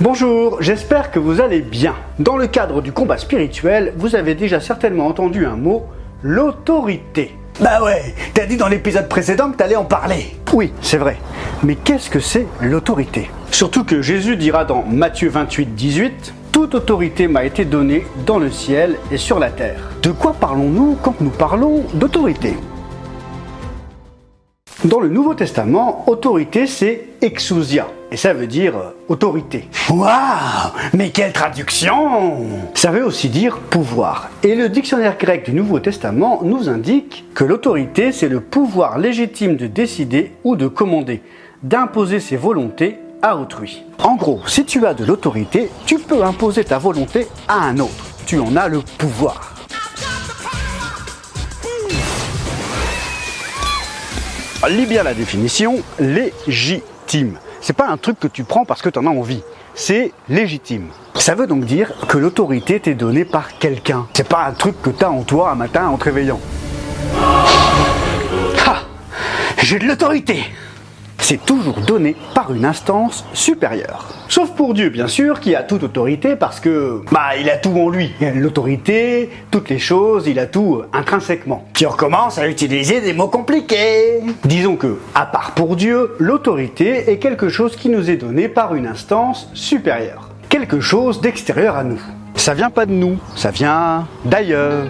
Bonjour, j'espère que vous allez bien. Dans le cadre du combat spirituel, vous avez déjà certainement entendu un mot, l'autorité. Bah ouais, t'as dit dans l'épisode précédent que t'allais en parler. Oui, c'est vrai. Mais qu'est-ce que c'est l'autorité? Surtout que Jésus dira dans Matthieu 28, 18, Toute autorité m'a été donnée dans le ciel et sur la terre. De quoi parlons-nous quand nous parlons d'autorité? Dans le Nouveau Testament, autorité c'est exousia. Et ça veut dire euh, autorité. Waouh Mais quelle traduction Ça veut aussi dire pouvoir. Et le dictionnaire grec du Nouveau Testament nous indique que l'autorité, c'est le pouvoir légitime de décider ou de commander, d'imposer ses volontés à autrui. En gros, si tu as de l'autorité, tu peux imposer ta volonté à un autre. Tu en as le pouvoir. Lis bien la définition légitime. C'est pas un truc que tu prends parce que tu en as envie. C'est légitime. Ça veut donc dire que l'autorité t'est donnée par quelqu'un. C'est pas un truc que tu as en toi un matin en te réveillant. Ah J'ai de l'autorité c'est toujours donné par une instance supérieure. Sauf pour Dieu, bien sûr, qui a toute autorité parce que, bah, il a tout en lui. L'autorité, toutes les choses, il a tout intrinsèquement. Tu recommences à utiliser des mots compliqués. Disons que, à part pour Dieu, l'autorité est quelque chose qui nous est donné par une instance supérieure. Quelque chose d'extérieur à nous. Ça vient pas de nous, ça vient d'ailleurs.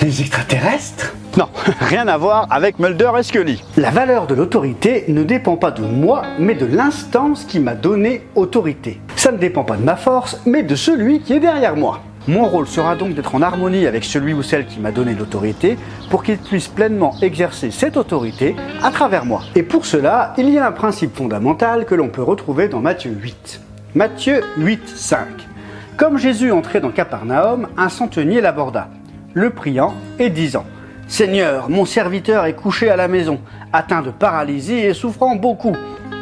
Les extraterrestres? Non, rien à voir avec Mulder et Scully. La valeur de l'autorité ne dépend pas de moi, mais de l'instance qui m'a donné autorité. Ça ne dépend pas de ma force, mais de celui qui est derrière moi. Mon rôle sera donc d'être en harmonie avec celui ou celle qui m'a donné l'autorité pour qu'il puisse pleinement exercer cette autorité à travers moi. Et pour cela, il y a un principe fondamental que l'on peut retrouver dans Matthieu 8. Matthieu 8, 5. Comme Jésus entrait dans Capernaum, un centenier l'aborda, le priant et disant Seigneur, mon serviteur est couché à la maison, atteint de paralysie et souffrant beaucoup.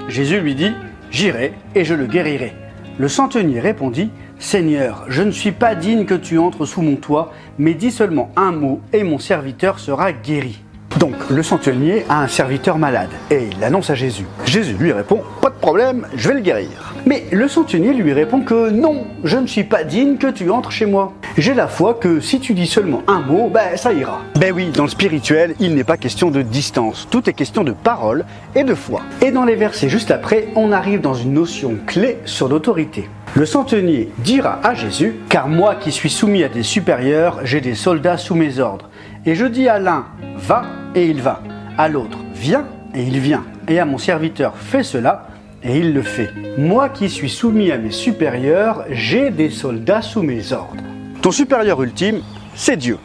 Jésus lui dit, J'irai et je le guérirai. Le centenier répondit, Seigneur, je ne suis pas digne que tu entres sous mon toit, mais dis seulement un mot et mon serviteur sera guéri. Donc, le centenier a un serviteur malade et il l'annonce à Jésus. Jésus lui répond Pas de problème, je vais le guérir. Mais le centenier lui répond que non, je ne suis pas digne que tu entres chez moi. J'ai la foi que si tu dis seulement un mot, ben ça ira. Ben oui, dans le spirituel, il n'est pas question de distance, tout est question de parole et de foi. Et dans les versets juste après, on arrive dans une notion clé sur l'autorité. Le centenier dira à Jésus, car moi qui suis soumis à des supérieurs, j'ai des soldats sous mes ordres. Et je dis à l'un, va, et il va. À l'autre, viens, et il vient. Et à mon serviteur, fais cela, et il le fait. Moi qui suis soumis à mes supérieurs, j'ai des soldats sous mes ordres. Ton supérieur ultime, c'est Dieu.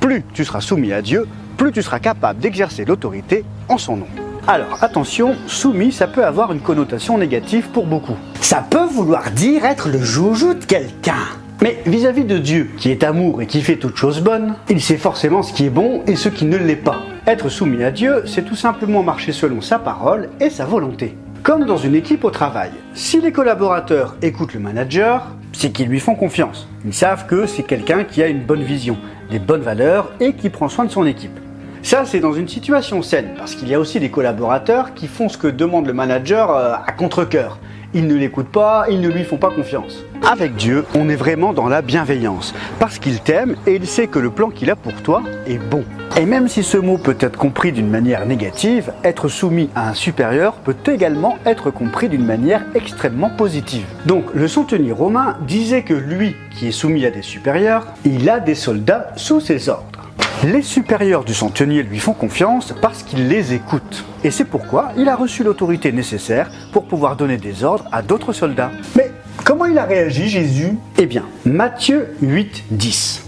Plus tu seras soumis à Dieu, plus tu seras capable d'exercer l'autorité en son nom. Alors attention, soumis, ça peut avoir une connotation négative pour beaucoup. Ça peut vouloir dire être le joujou de quelqu'un. Mais vis-à-vis de Dieu, qui est amour et qui fait toutes choses bonnes, il sait forcément ce qui est bon et ce qui ne l'est pas. Être soumis à Dieu, c'est tout simplement marcher selon sa parole et sa volonté. Comme dans une équipe au travail, si les collaborateurs écoutent le manager, c'est qu'ils lui font confiance. Ils savent que c'est quelqu'un qui a une bonne vision, des bonnes valeurs et qui prend soin de son équipe. Ça, c'est dans une situation saine, parce qu'il y a aussi des collaborateurs qui font ce que demande le manager euh, à contre-coeur ils ne l'écoutent pas, ils ne lui font pas confiance. Avec Dieu, on est vraiment dans la bienveillance, parce qu'il t'aime et il sait que le plan qu'il a pour toi est bon. Et même si ce mot peut être compris d'une manière négative, être soumis à un supérieur peut également être compris d'une manière extrêmement positive. Donc le centenier romain disait que lui, qui est soumis à des supérieurs, il a des soldats sous ses ordres. Les supérieurs du centenier lui font confiance parce qu'il les écoute. Et c'est pourquoi il a reçu l'autorité nécessaire pour pouvoir donner des ordres à d'autres soldats. Mais comment il a réagi Jésus? Eh bien, Matthieu 8, 10.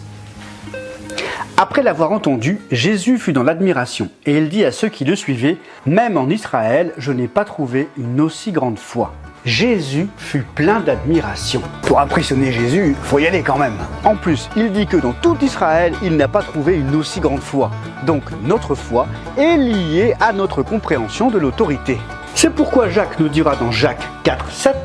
Après l'avoir entendu, Jésus fut dans l'admiration, et il dit à ceux qui le suivaient, Même en Israël, je n'ai pas trouvé une aussi grande foi. Jésus fut plein d'admiration. Pour impressionner Jésus, faut y aller quand même. En plus, il dit que dans tout Israël, il n'a pas trouvé une aussi grande foi. Donc notre foi est liée à notre compréhension de l'autorité. C'est pourquoi Jacques nous dira dans Jacques 4, 7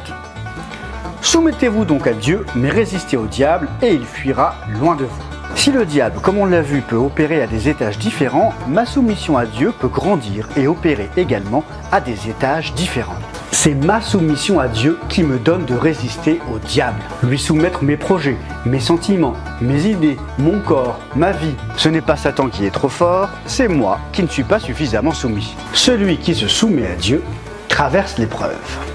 Soumettez-vous donc à Dieu, mais résistez au diable, et il fuira loin de vous. Si le diable, comme on l'a vu, peut opérer à des étages différents, ma soumission à Dieu peut grandir et opérer également à des étages différents. C'est ma soumission à Dieu qui me donne de résister au diable, lui soumettre mes projets, mes sentiments, mes idées, mon corps, ma vie. Ce n'est pas Satan qui est trop fort, c'est moi qui ne suis pas suffisamment soumis. Celui qui se soumet à Dieu traverse l'épreuve.